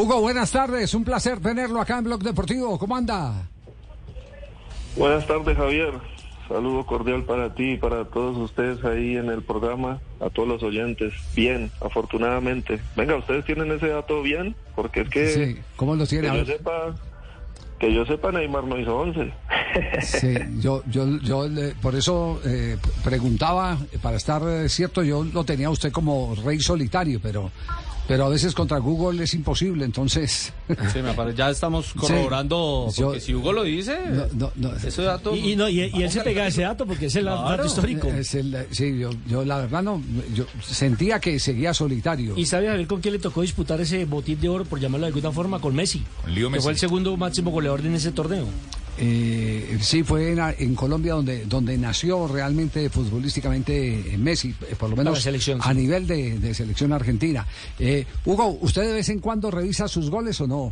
Hugo, buenas tardes. Un placer tenerlo acá en Blog Deportivo. ¿Cómo anda? Buenas tardes, Javier. Saludo cordial para ti y para todos ustedes ahí en el programa, a todos los oyentes. Bien, afortunadamente. Venga, ¿ustedes tienen ese dato bien? Porque es que... Sí, ¿cómo lo tiene? Que yo sepa, que yo sepa, Neymar no hizo 11. Sí, yo, yo, yo por eso eh, preguntaba, para estar eh, cierto, yo lo tenía usted como rey solitario, pero pero a veces contra Google es imposible, entonces... Sí, me parece, ya estamos corroborando, porque si Hugo lo dice, no, no, ese dato... Y, y, y, él se pega ese dato porque es el dato histórico. Es el, sí, yo, yo, la verdad no, yo sentía que seguía solitario. ¿Y sabe a ver con quién le tocó disputar ese botín de oro, por llamarlo de alguna forma, con Messi? Con Messi. Que fue el segundo máximo goleador en ese torneo. Eh, sí, fue en, en, Colombia donde, donde nació realmente futbolísticamente Messi, eh, por lo menos a nivel de, de, selección argentina. Eh, Hugo, ¿usted de vez en cuando revisa sus goles o no?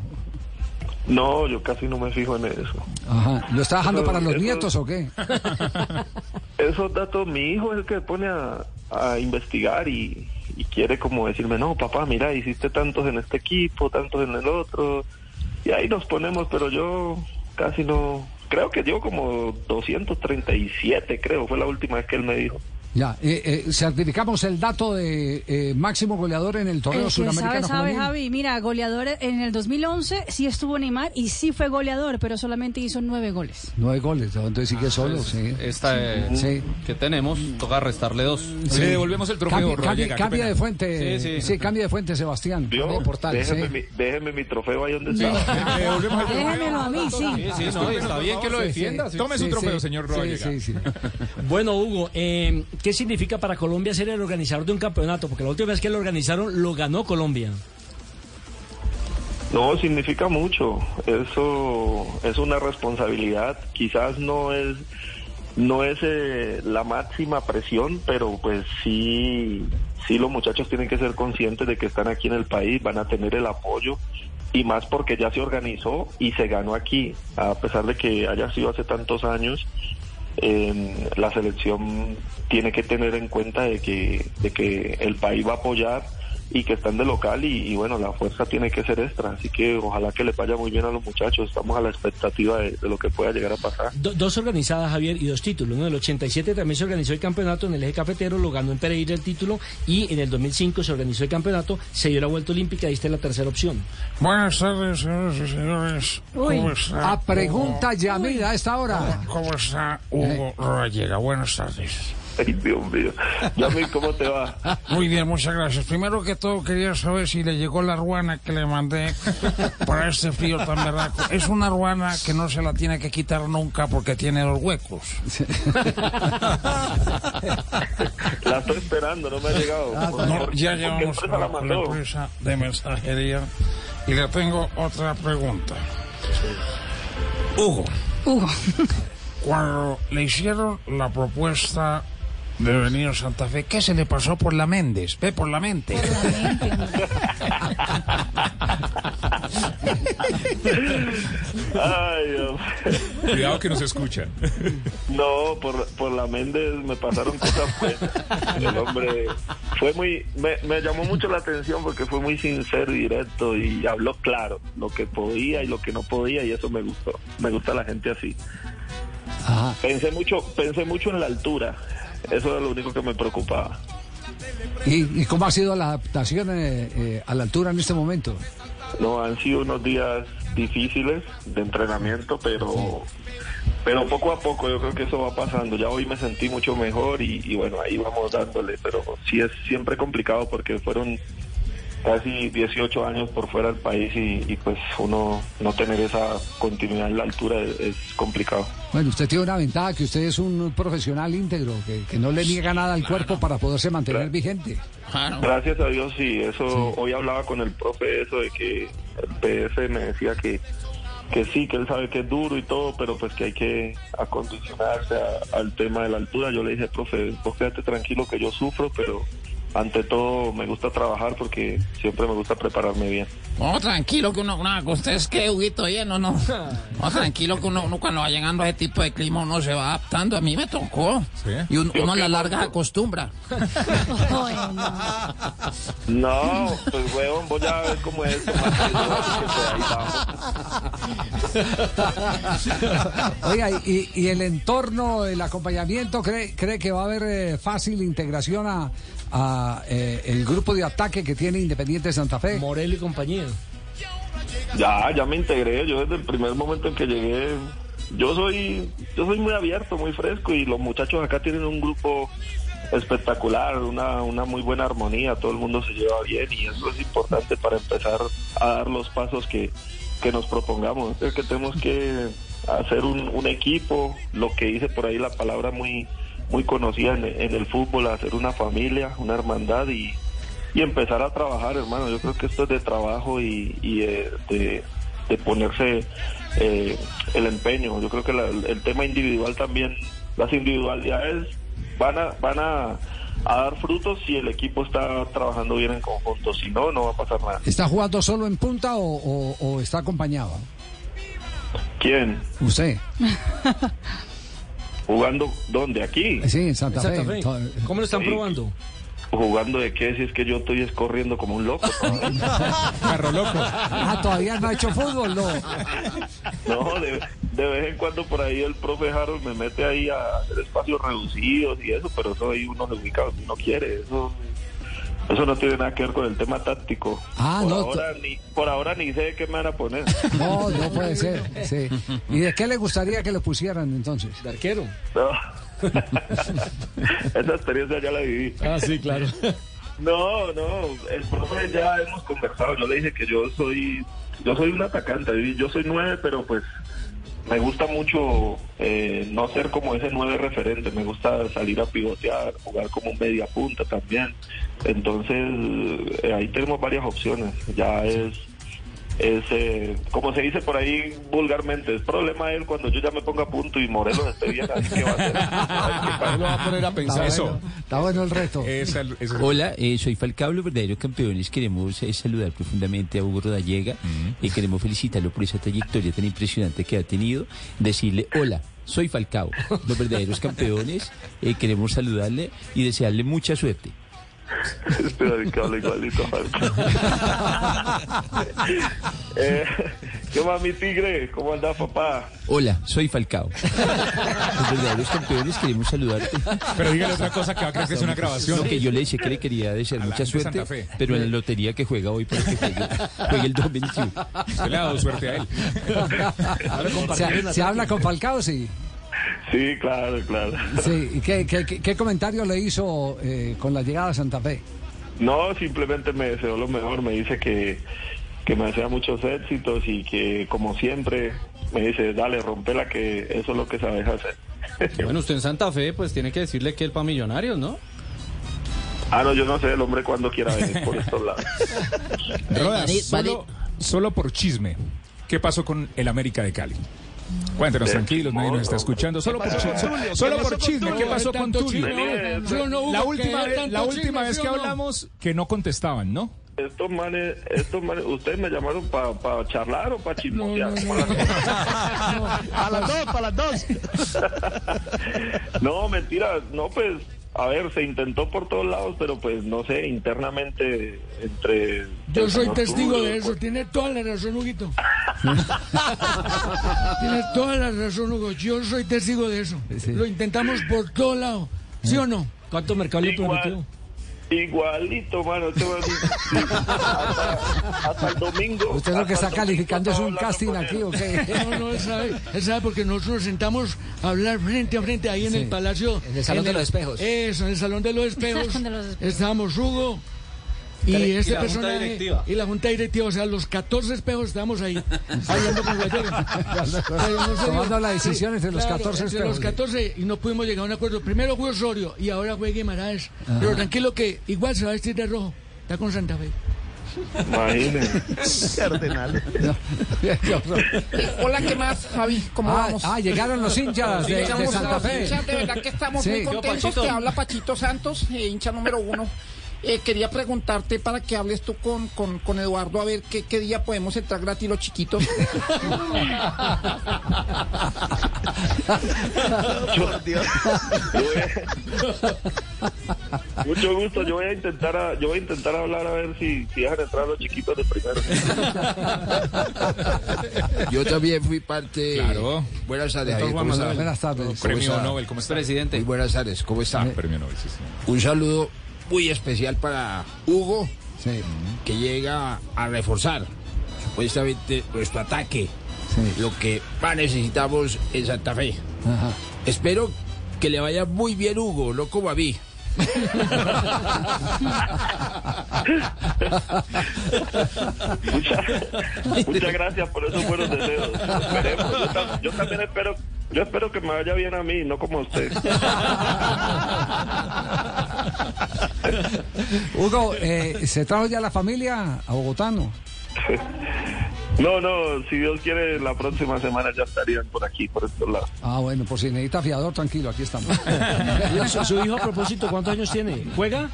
No, yo casi no me fijo en eso. Ajá. ¿Lo está dejando para los nietos o qué? Esos datos, mi hijo es el que pone a, a investigar y, y quiere como decirme, no, papá, mira, hiciste tantos en este equipo, tantos en el otro. Y ahí nos ponemos, pero yo casi no, creo que dio como 237, creo, fue la última vez que él me dijo. Ya, eh, eh, certificamos el dato de eh, máximo goleador en el torneo el suramericano. Sabe, sabe, Javi, mira, goleador en el 2011 sí estuvo Neymar y sí fue goleador, pero solamente hizo nueve goles. Nueve goles, entonces sigue ah, solo, pues, sí. Esta sí. que tenemos, toca restarle dos. Sí. Le devolvemos el trofeo. Cambia, cambia, cambia de fuente, sí, sí. cambia de fuente, Sebastián. ¿Vio? Portal, déjeme, mi, déjeme, mi, trofeo ahí donde está. Déjemelo a mí, sí. Sí, no, está bien que lo defienda. Tome su trofeo, señor Rodríguez. Bueno, Hugo, eh, ¿qué significa para Colombia ser el organizador de un campeonato? Porque la última vez que lo organizaron lo ganó Colombia. No, significa mucho. Eso es una responsabilidad. Quizás no es no es eh, la máxima presión, pero pues sí sí los muchachos tienen que ser conscientes de que están aquí en el país, van a tener el apoyo y más porque ya se organizó y se ganó aquí, a pesar de que haya sido hace tantos años eh, la selección tiene que tener en cuenta de que, de que el país va a apoyar y que están de local y, y, bueno, la fuerza tiene que ser extra, así que ojalá que le vaya muy bien a los muchachos, estamos a la expectativa de, de lo que pueda llegar a pasar. Do, dos organizadas, Javier, y dos títulos, ¿no? En el 87 también se organizó el campeonato en el eje cafetero, lo ganó en Pereira el título y en el 2005 se organizó el campeonato, se dio la vuelta olímpica y esta es la tercera opción. Buenas tardes, señoras y señores. ¿Cómo está? A pregunta Yamida a esta hora. ¿Cómo está Hugo Rollega? Buenas tardes. Ay, Dios mío. Yami, ¿cómo te va? Muy bien, muchas gracias. Primero que todo, quería saber si le llegó la ruana que le mandé para este frío tan berraco. Es una ruana que no se la tiene que quitar nunca porque tiene los huecos. La estoy esperando, no me ha llegado. Ah, no, ya llevamos a la, la empresa de mensajería. Y le tengo otra pregunta. Hugo. Hugo. Cuando le hicieron la propuesta de venir a Santa Fe. ¿Qué se le pasó por la Méndez? Ve por la mente. Por la mente. Ay, Dios. Cuidado que nos escuchan. No, por, por la Méndez me pasaron cosas buenas. El hombre fue muy, me, me llamó mucho la atención porque fue muy sincero y directo y habló claro lo que podía y lo que no podía y eso me gustó. Me gusta la gente así. Ajá. Pensé mucho, pensé mucho en la altura. Eso era lo único que me preocupaba. ¿Y, y cómo ha sido la adaptación eh, eh, a la altura en este momento? No, han sido unos días difíciles de entrenamiento, pero pero poco a poco yo creo que eso va pasando. Ya hoy me sentí mucho mejor y, y bueno, ahí vamos dándole, pero sí es siempre complicado porque fueron casi 18 años por fuera del país y, y, pues uno no tener esa continuidad en la altura es, es, complicado. Bueno, usted tiene una ventaja que usted es un profesional íntegro, que, que no le niega nada al cuerpo para poderse mantener Gra vigente. Gracias a Dios, sí, eso sí. hoy hablaba con el profe eso de que el PF me decía que que sí, que él sabe que es duro y todo, pero pues que hay que acondicionarse a, al tema de la altura. Yo le dije, profe, vos quédate tranquilo que yo sufro, pero ante todo me gusta trabajar porque siempre me gusta prepararme bien. Oh, tranquilo que uno, una, usted es que Huguito, oye, no, no. Tranquilo que uno, uno, cuando va llegando a ese tipo de clima uno se va adaptando. A mí me tocó. Y un- uno a la larga se acostumbra. No, pues huevón, voy a ver cómo es. Oiga, y, y el entorno, el acompañamiento, ¿cree, cree que va a haber eh, fácil integración a, a, eh, el grupo de ataque que tiene Independiente Santa Fe? Morel y compañía. Ya, ya me integré. Yo desde el primer momento en que llegué, yo soy, yo soy muy abierto, muy fresco y los muchachos acá tienen un grupo espectacular, una, una muy buena armonía, todo el mundo se lleva bien y eso es importante para empezar a dar los pasos que, que nos propongamos. Es que tenemos que hacer un, un equipo, lo que dice por ahí la palabra muy, muy conocida en, en el fútbol, hacer una familia, una hermandad y, y empezar a trabajar, hermano. Yo creo que esto es de trabajo y, y eh, de, de ponerse eh, el empeño. Yo creo que la- el tema individual también, las individualidades van a, van a, a dar frutos si el equipo está trabajando bien en conjunto. Si no, no va a pasar nada. ¿Está jugando solo en punta o, o- o está acompañado? ¿Quién? Usted. ¿Jugando dónde? ¿Aquí? Sí, en Santa, Santa Fe. ¿Cómo lo están Sí. probando? ¿Jugando de qué? Si es que yo estoy es corriendo como un loco. Carro loco. Ah, todavía no ha hecho fútbol, no. No, de, de vez en cuando por ahí el profe Harold me mete ahí a hacer espacios reducidos y eso, pero eso ahí uno se ubica donde uno quiere. Eso, eso no tiene nada que ver con el tema táctico. Ah, por no, Ahora, ni, por ahora ni sé qué me van a poner. No, no puede ser. Sí. ¿Y de qué le gustaría que le pusieran entonces? De arquero. No. Esa experiencia ya la viví. Ah, sí, claro. No, no, el profe ya hemos conversado. Yo le dije que yo soy, yo soy un atacante. Yo soy nueve, pero pues me gusta mucho eh, no ser como ese nueve referente. Me gusta salir a pivotear, jugar como un media punta también. Entonces eh, ahí tenemos varias opciones. Ya es es, eh, como se dice por ahí vulgarmente, es problema de él cuando yo ya me ponga a punto y Morelos esté bien, así que va a hacer. Lo va a poner a pensar Está eso. bueno, está bueno el reto. Hola, eh, soy Falcao, los verdaderos campeones. Queremos eh, saludar profundamente a Hugo Rodallega y queremos felicitarlo por esa trayectoria tan impresionante que ha tenido. Decirle, hola, soy Falcao, los verdaderos campeones. eh, queremos saludarle y desearle mucha suerte. Este que habla igualito, eh, ¿Qué más, mi tigre? ¿Cómo anda, papá? Hola, soy Falcao. Los verdaderos campeones queremos saludarte. Pero dígale otra cosa que va a creer que es una grabación. Lo que yo le decía que le quería desear mucha de suerte, pero en la lotería que juega hoy para que juegue, juegue el 2021. Usted le ha dado suerte a él. ¿Se, se habla con Falcao, sí? Sí, claro, claro. Sí. ¿Y qué, qué, qué- qué comentario le hizo eh, con la llegada a Santa Fe? No, simplemente me deseó lo mejor. Me dice que, que me desea muchos éxitos y que, como siempre, me dice, dale, rompela, que eso es lo que sabes hacer. Bueno, usted en Santa Fe, pues tiene que decirle que él para Millonarios, ¿no? ah, no, yo no sé el hombre cuando quiera venir por estos lados. Roda, Vale, solo, solo por chisme. ¿Qué pasó con el América de Cali? Cuéntenos, tranquilos, nadie nos está escuchando. Solo por chisme. Solo por chisme. ¿Qué pasó con Tulio? La última vez, la última vez que hablamos, que no contestaban, ¿no? Estos manes, estos manes, ustedes me llamaron para charlar o para chismosear. A las dos, para las dos. No, mentira, no, pues, a ver, se intentó por todos lados, pero pues, no sé, internamente, entre... Yo soy testigo de eso, pues, tiene toda la razón, Huguito. Tiene toda la razón, Hugo. Yo soy testigo de eso. Lo intentamos por todo lado. ¿Sí o no? ¿Cuánto mercado le prometió? Igualito, mano. te voy a decir, sí, hasta, hasta el domingo. ¿Usted lo que está calificando es un casting aquí o qué? No, no, él sabe, él sabe porque nosotros nos sentamos a hablar frente a frente ahí en Sí. el Palacio. En el Salón de los Espejos. Eso, en el Salón de los Espejos. Salón de los Espejos. Estábamos Hugo y Y este la Junta personaje Directiva. y la Junta Directiva, o sea, los 14 espejos estábamos ahí hablando con Guayero. Pero no. Tomando la decisión entre los Claro, 14 entre los espejos. 14 y no pudimos llegar a un acuerdo. Primero fue Osorio y ahora fue Guimaraes. Pero tranquilo que igual se va a vestir de rojo. Está con Santa Fe. Cardenal. Horror. Hola, ¿qué más, Javi? ¿Cómo Ah, vamos? ah, llegaron los hinchas de, de Llegamos Santa los Fe. hinchas, de verdad que estamos Sí. muy Yo, contentos. Pachito. Te habla Pachito Santos, eh, hincha número uno. Eh, quería preguntarte para que hables tú con, con, con Eduardo a ver qué, qué día podemos entrar gratis los chiquitos. Mucho gusto, yo voy a intentar a- yo voy a intentar hablar a ver si, si dejan entrar los chiquitos de primero. Yo también fui parte. Claro. Buenas tardes. Buenas tardes. ¿Cómo Premio está? Nobel, ¿cómo está? Presidente. Muy buenas tardes, ¿cómo está? Premio Nobel, sí, señor. Un saludo muy especial para Hugo, Sí, que llega a reforzar supuestamente nuestro ataque, sí. lo que más necesitamos en Santa Fe. Ajá. Espero que le vaya muy bien, Hugo, no como a mí. Muchas, muchas gracias por esos buenos deseos. Esperemos. Yo, tam- yo también espero, yo espero que me vaya bien a mí, no como a usted. Hugo, eh, ¿se trajo ya la familia a Bogotano? No, no, si Dios quiere, la próxima semana ya estarían por aquí, por estos lados. Ah, bueno, por si necesita fiador, tranquilo, aquí estamos. Su, su hijo, a propósito, ¿cuántos años tiene? ¿Juega?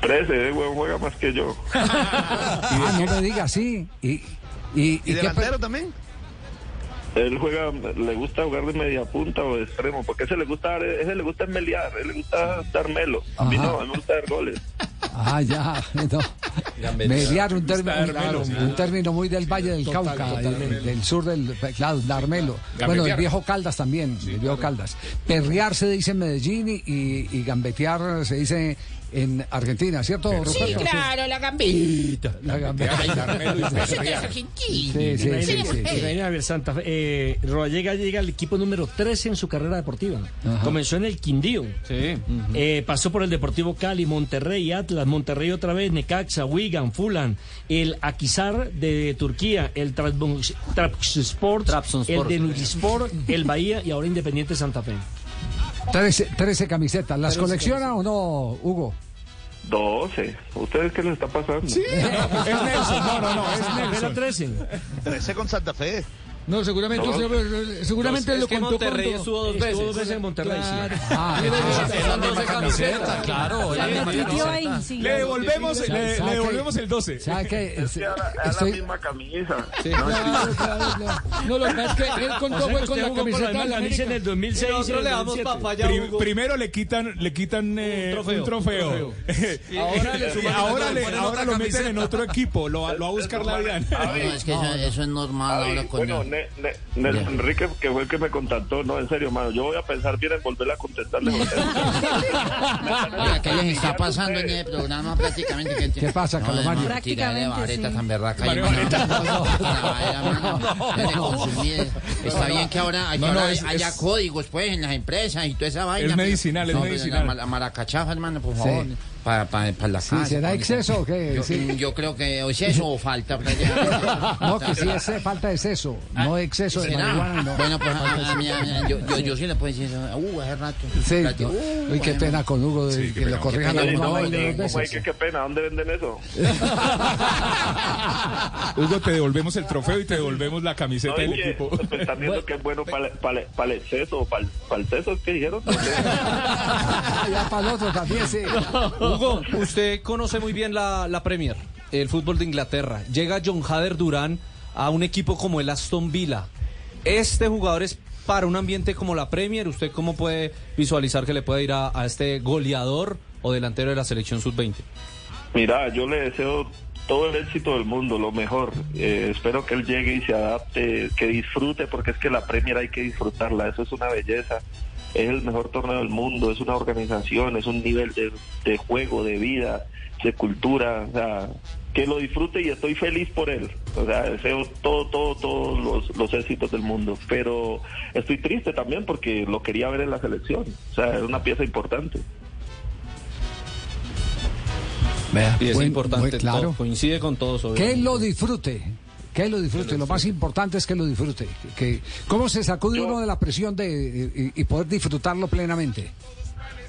Trece, eh, weón, juega más que yo. ah, no me diga, sí. ¿Y, y, y delantero también? Él juega, le gusta jugar de media punta o de extremo, porque ese le gusta, dar- ese le gusta melear, él le gusta dar melo. A mí Ajá. no, a mí me gusta dar goles. Ah, ya, no. Mediar, un término, claro, un término muy del Valle del Cauca, del, del sur del, claro, Darmelo. Bueno, el viejo Caldas también, el viejo Caldas. Perrear se dice en Medellín y, y gambetear se dice en Argentina, ¿cierto, Sí, claro, la gambita. La gambeta. Eso es argentino. Sí, sí, sí, Santa Fe. Eh, Rodallega llega al equipo número 13 en su carrera deportiva. Comenzó en el Quindío. Sí. Eh, pasó por el Deportivo Cali, Monterrey, Atlas, Monterrey otra vez, Necaxa, Wigan, Fulan, el Akisar de Turquía, el Trabzon- Trabzonspor, el Denizlispor, el Bahía y ahora Independiente Santa Fe. 13, 13 camisetas. ¿Las colecciona o no, Hugo? 12. ¿Ustedes qué les está pasando? Es Nelson, no, no, no, es Nelson. 13. 13 con Santa Fe. No, seguramente, No. usted- seguramente Es lo que contó Monterrey cuando- estuvo dos Estuvo veces. dos veces en Monterrey. sí. Claro. Ah, Es la misma camiseta, claro. Sí. Le devolvemos, le, le devolvemos el 12. ¿Sabe qué? Es que era, era Estoy- la misma camisa. Claro, claro, claro. No, lo que pasa es que él contó O sea, fue que con la camiseta de la en el 2006 y en Nosotros el le damos 2007. papaya a Pri- Hugo. primero le quitan, le quitan eh, trofeo. un trofeo. Ahora le ahora, lo meten en otro equipo. Lo, va- a buscar la Diana. Javi, es que eso, es normal ahora con Ne- Ne- Nelson Enrique, que fue el que me contactó, no, en serio, mano, yo voy a pensar bien en volver a contestarle. Oiga, ¿qué les está pasando en el programa prácticamente? ¿Qué, ¿Qué pasa? No, Prácticamente, vareta sí. tan berraca. De consumir. Está bien que ahora, que No, no, haya códigos pues en las empresas y toda esa vaina. Es medicinal, es No, medicinal. La maracachafa, hermano, por favor. Para, para, para la Sí. ¿será exceso o qué? Yo, Sí. yo creo que o es eso o falta. prácticamente. No, que sí es falta de exceso, no exceso de ¿Será? marihuana. No. Bueno, pues a, a mí, a mí, yo, yo, yo sí le puedo decir eso. Uh, hace rato. Sí, uh, Uy, qué bueno. pena con Hugo de que lo corrijan a pena, uno no, no, dos ¿Cómo hay veces. que qué pena? ¿Dónde venden eso? Hugo, te devolvemos el trofeo y te devolvemos la camiseta del equipo. pues, están viendo que es bueno para el exceso o para el exceso, ¿qué dijeron? No sé. Ya para el otro también, sí. Hugo, usted conoce muy bien la, la Premier, el fútbol de Inglaterra. Llega John Hader Durán a un equipo como el Aston Villa. Este jugador es para un ambiente como la Premier. ¿Usted cómo puede visualizar que le puede ir a, a este goleador o delantero de la selección sub-20? Mira, yo le deseo todo el éxito del mundo, lo mejor. Eh, espero que él llegue y se adapte, que disfrute, porque es que la Premier hay que disfrutarla, eso es una belleza. Es el mejor torneo del mundo, es una organización, es un nivel de, de juego, de vida, de cultura. O sea, que lo disfrute y estoy feliz por él. O sea, deseo todo, todo, todos los, los éxitos del mundo. Pero estoy triste también porque lo quería ver en la selección. O sea, es una pieza importante. Y es Buen- importante, claro. todo, coincide con todos. Que obviamente. lo disfrute. Que él lo disfrute. Lo más importante es que lo disfrute. Que, ¿Cómo se sacude Yo- uno de la presión de, y, y poder disfrutarlo plenamente?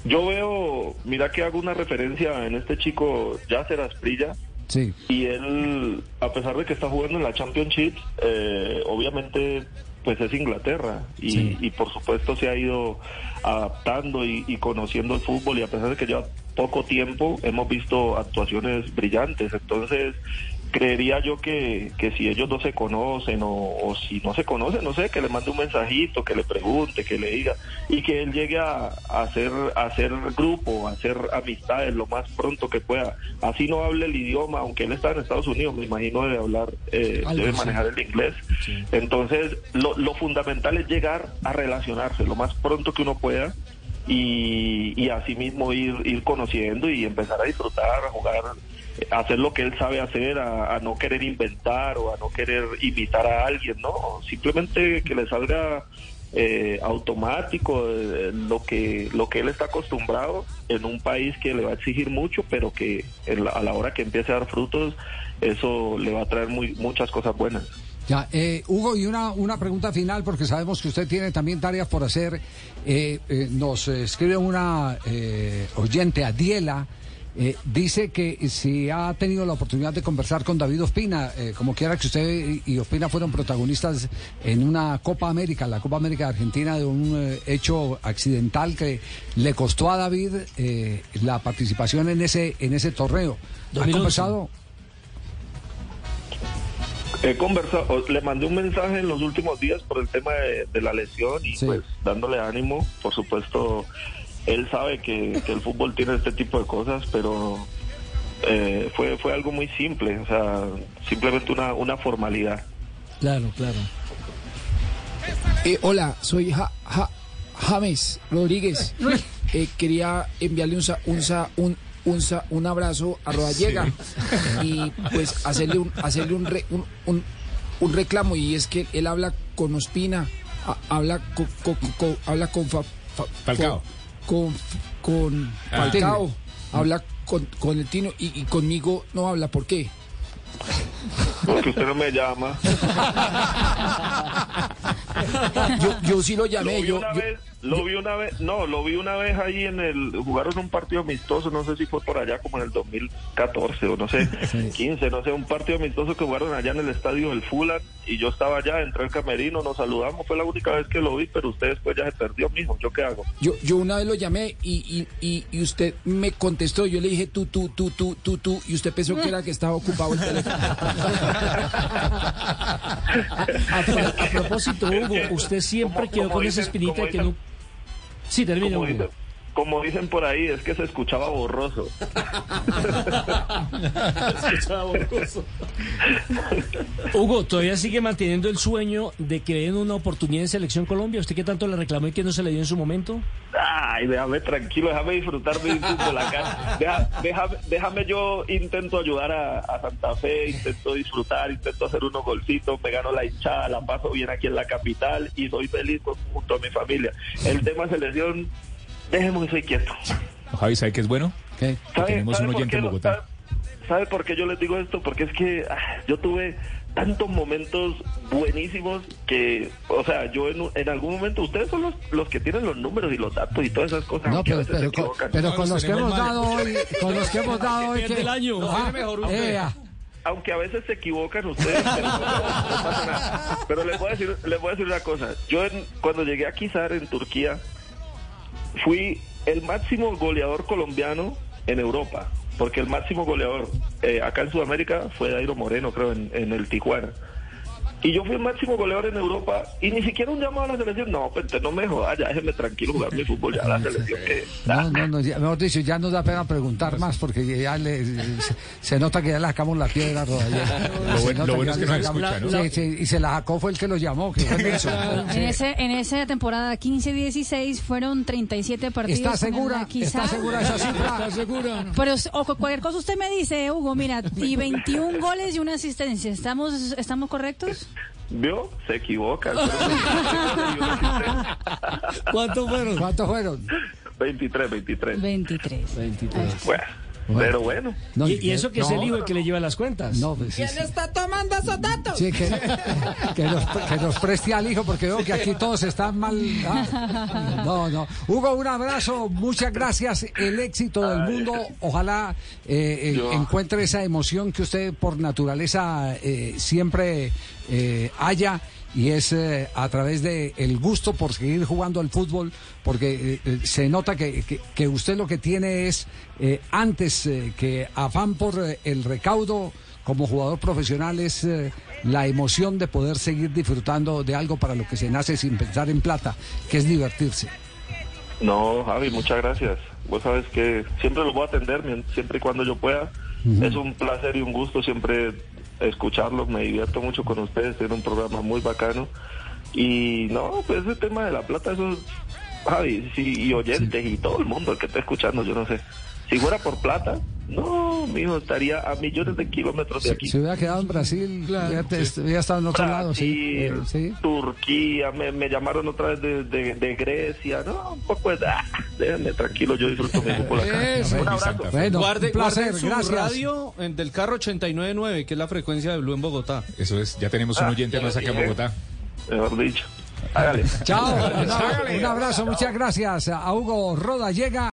Yo veo, mira que hago una referencia en este chico Yasser Asprilla Sí. y él, a pesar de que está jugando en la Championship, eh, obviamente pues es Inglaterra y, Sí. y por supuesto se ha ido adaptando y, y conociendo el fútbol y a pesar de que lleva poco tiempo hemos visto actuaciones brillantes. Entonces, creería yo que, que si ellos no se conocen o, si no se conocen, no sé, que le mande un mensajito, que le pregunte, que le diga y que él llegue a, hacer, a hacer grupo, a hacer amistades lo más pronto que pueda. Así no hable el idioma, aunque él está en Estados Unidos, me imagino debe hablar, eh, debe manejar el inglés. Entonces, lo, lo fundamental es llegar a relacionarse lo más pronto que uno pueda y, y así mismo ir, ir conociendo y empezar a disfrutar, a jugar hacer lo que él sabe hacer, a, no querer inventar o a no querer imitar a alguien, ¿no? Simplemente que le salga eh, automático eh, lo que lo que él está acostumbrado en un país que le va a exigir mucho, pero que a la hora que empiece a dar frutos, eso le va a traer muy, muchas cosas buenas. Ya, eh, Hugo, y una, una pregunta final, porque sabemos que usted tiene también tareas por hacer. nos escribe una oyente, Adiela, eh, dice que si ha tenido la oportunidad de conversar con David Ospina, eh, como quiera que usted y Ospina fueron protagonistas en una Copa América, la Copa América de Argentina, de un eh, hecho accidental que le costó a David la participación en ese en ese torneo. ¿Ha conversado? He conversado, le mandé un mensaje en los últimos días por el tema de, la lesión y pues dándole ánimo, por supuesto él sabe que, el fútbol tiene este tipo de cosas, pero eh, fue, fue algo muy simple, o sea, simplemente una, una formalidad. Claro, claro. Eh, hola, soy James Rodríguez. Eh, quería enviarle un, un, un, un, un abrazo a Rodallega y pues hacerle un hacerle un, un, un, reclamo y es que él habla con Ospina, habla habla con Falcao con, con ah, Falcao, habla con, con el Tino y, y, conmigo no habla. ¿Por qué? Porque usted no me llama. yo, yo sí lo llamé. yo, lo vi una vez, no, lo vi una vez ahí en el, jugaron un partido amistoso, no sé si fue por allá como en el 2014 o no sé, 15, no sé, un partido amistoso que jugaron allá en el estadio del Fulan y yo estaba allá, entré al camerino, nos saludamos, fue la única vez que lo vi, pero usted después ya se perdió, mijo, ¿yo qué hago? Yo, yo una vez lo llamé y, y, y, usted me contestó, yo le dije tú, tú, tú, tú, tú, tú, y usted pensó que era que estaba ocupado el teléfono. a, propósito, Hugo, usted siempre quedó con esa espinita de que no Sí, termina. Como, dicen, por ahí, es que se escuchaba borroso. se escuchaba borroso. Hugo, ¿todavía sigue manteniendo el sueño de que den una oportunidad en Selección Colombia? ¿Usted qué tanto le reclamó y que no se le dio en su momento? Ay, déjame tranquilo, déjame disfrutar mi fútbol acá. déjame, déjame, yo intento ayudar a, Santa Fe, intento disfrutar, intento hacer unos golcitos, me gano la hinchada, la paso bien aquí en la capital y soy feliz junto a mi familia. El tema selección, déjeme que soy quieto. Javi, ¿sabe qué es bueno? Que tenemos un oyente en Bogotá. ¿Sabe por qué yo les digo esto? Porque es que ah, yo tuve tantos momentos buenísimos que, o sea, yo en, en algún momento, ustedes son los, los, que tienen los números y los datos y todas esas cosas. No, pero, pero, con, los que hemos dado hoy, con los que hemos dado hoy, que... año. Ah, mejor eh, aunque a veces se equivocan ustedes, pero, no, pasa nada. pero les voy a decir, les voy a decir una cosa. Yo cuando llegué a Kizar en Turquía, fui el máximo goleador colombiano en Europa porque el máximo goleador eh, acá en Sudamérica fue Dairo Moreno, creo, en, en el Tijuana. Y yo fui el máximo goleador en Europa y ni siquiera un llamado a la selección. No, pues no me jodas, ya déjeme tranquilo jugar mi fútbol, ya la selección que... No, no, no, ya, mejor dicho, ya nos da pena preguntar más porque ya le, se, nota que ya le sacamos la piedra todavía. Lo, bueno, lo bueno es que nos escucha, ¿no? Sí, sí, y se la sacó fue el que lo llamó, que fue En, ese, en esa temporada 15-16 fueron 37 partidos. ¿Está segura? ¿Está segura esa cifra? ¿Está segura? Pero o cualquier cosa usted me dice, Hugo, mira, y 21 goles y una asistencia. ¿Estamos, estamos correctos? ¿Vio? Se equivoca. ¿Cuántos fueron? ¿Cuántos fueron? 23, 23. 23. 23. Bueno. Pero bueno. ¿Y, eso que es el hijo el que le lleva las cuentas? No, pues, ¿Quién está tomando esos datos? Sí, que, que, nos, que, nos, preste al hijo porque veo que aquí todos están mal. ¿ah? No, no. Hugo, un abrazo. Muchas gracias. El éxito del mundo. Ojalá eh, eh, encuentre esa emoción que usted por naturaleza eh, siempre haya y es eh, a través de el gusto por seguir jugando al fútbol, porque eh, eh, se nota que, que, que usted lo que tiene es, eh, antes eh, que afán por el recaudo como jugador profesional, es la emoción de poder seguir disfrutando de algo para lo que se nace sin pensar en plata, que es divertirse. No, Javi, muchas gracias. Vos sabes que siempre lo voy a atender siempre y cuando yo pueda. Es un placer y un gusto siempre escucharlos. Me divierto mucho con ustedes. Tienen un programa muy bacano. Y no, pues ese tema de la plata, eso es, Javi, sí, y oyentes y todo el mundo el que está escuchando, yo no sé. Si fuera por plata, no, mijo, estaría a millones de kilómetros de aquí. Se hubiera quedado en Brasil, ya, te- hubiera estado en otro lado, sí. eh, sí. Turquía, me, me llamaron otra vez de, de, de Grecia, no, un poco de, ah, déjenme tranquilo, yo disfruto mi fútbol acá. Eso. Un abrazo. Bueno, guarde, un placer, guarde su gracias. radio en- del carro 899, que es la frecuencia de Blue en Bogotá. Eso es, ya tenemos un Ah, oyente más acá en dije. Bogotá. Mejor dicho. Hágale. Chao, un abrazo, muchas gracias a Hugo Roda. Llega.